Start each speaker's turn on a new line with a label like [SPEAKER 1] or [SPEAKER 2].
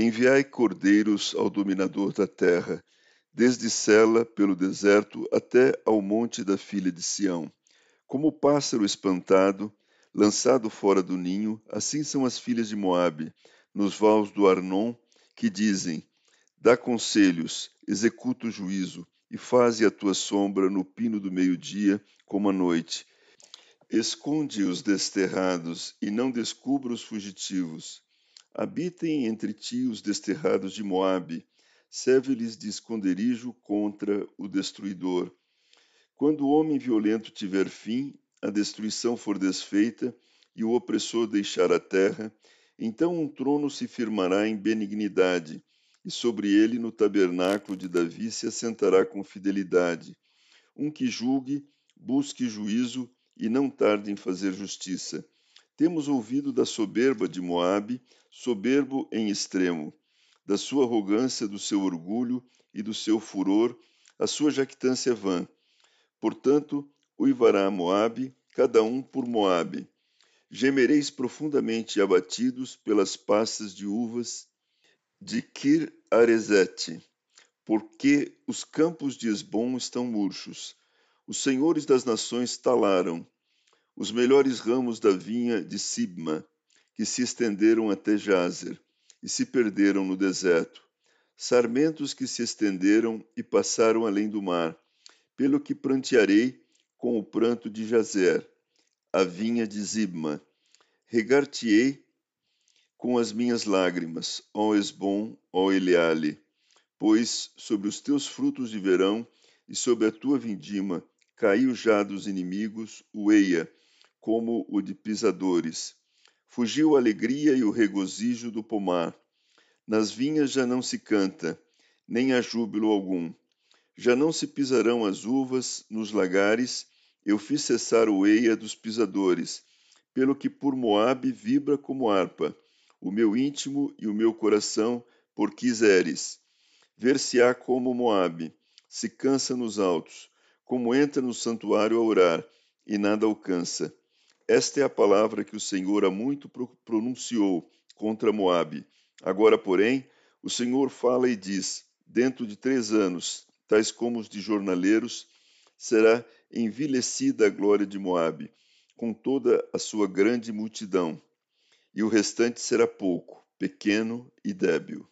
[SPEAKER 1] Enviai cordeiros ao dominador da terra, desde Sela pelo deserto até ao monte da filha de Sião. Como o pássaro espantado, lançado fora do ninho, assim são as filhas de Moabe, nos vales do Arnon, que dizem: Dá conselhos, executa o juízo, e faze a tua sombra no pino do meio-dia, como a noite. Esconde os desterrados e não descubra os fugitivos Habitem entre ti os desterrados de Moabe, serve-lhes de esconderijo contra o destruidor. Quando o homem violento tiver fim, a destruição for desfeita e o opressor deixar a terra, então um trono se firmará em benignidade, e sobre ele no tabernáculo de Davi se assentará com fidelidade. Um que julgue, busque juízo e não tarde em fazer justiça temos ouvido da soberba de Moabe, soberbo em extremo, da sua arrogância, do seu orgulho e do seu furor, a sua jactância vã. Portanto, uivará Moabe, cada um por Moabe. Gemereis profundamente abatidos pelas passas de uvas de Kir Arezete, porque os campos de Esbom estão murchos. Os senhores das nações talaram, os melhores ramos da vinha de Sibma, que se estenderam até Jazer e se perderam no deserto, sarmentos que se estenderam e passaram além do mar, pelo que prantearei com o pranto de Jazer, a vinha de Zibma. Regar-te-ei com as minhas lágrimas, ó Esbom, ó Eleale, pois sobre os teus frutos de verão e sobre a tua vindima caiu já dos inimigos o eia, como o de pisadores. Fugiu a alegria e o regozijo do pomar. Nas vinhas já não se canta, nem há júbilo algum. Já não se pisarão as uvas nos lagares, eu fiz cessar o eia dos pisadores, pelo que por Moabe vibra como harpa, o meu íntimo e o meu coração por quiseres. Ver-se-á como Moabe, se cansa nos altos, como entra no santuário a orar, e nada alcança. Esta é a palavra que o Senhor há muito pronunciou contra Moabe. Agora, porém, o Senhor fala e diz: Dentro de três anos, tais como os de jornaleiros, será envelhecida a glória de Moabe, com toda a sua grande multidão, e o restante será pouco, pequeno e débil.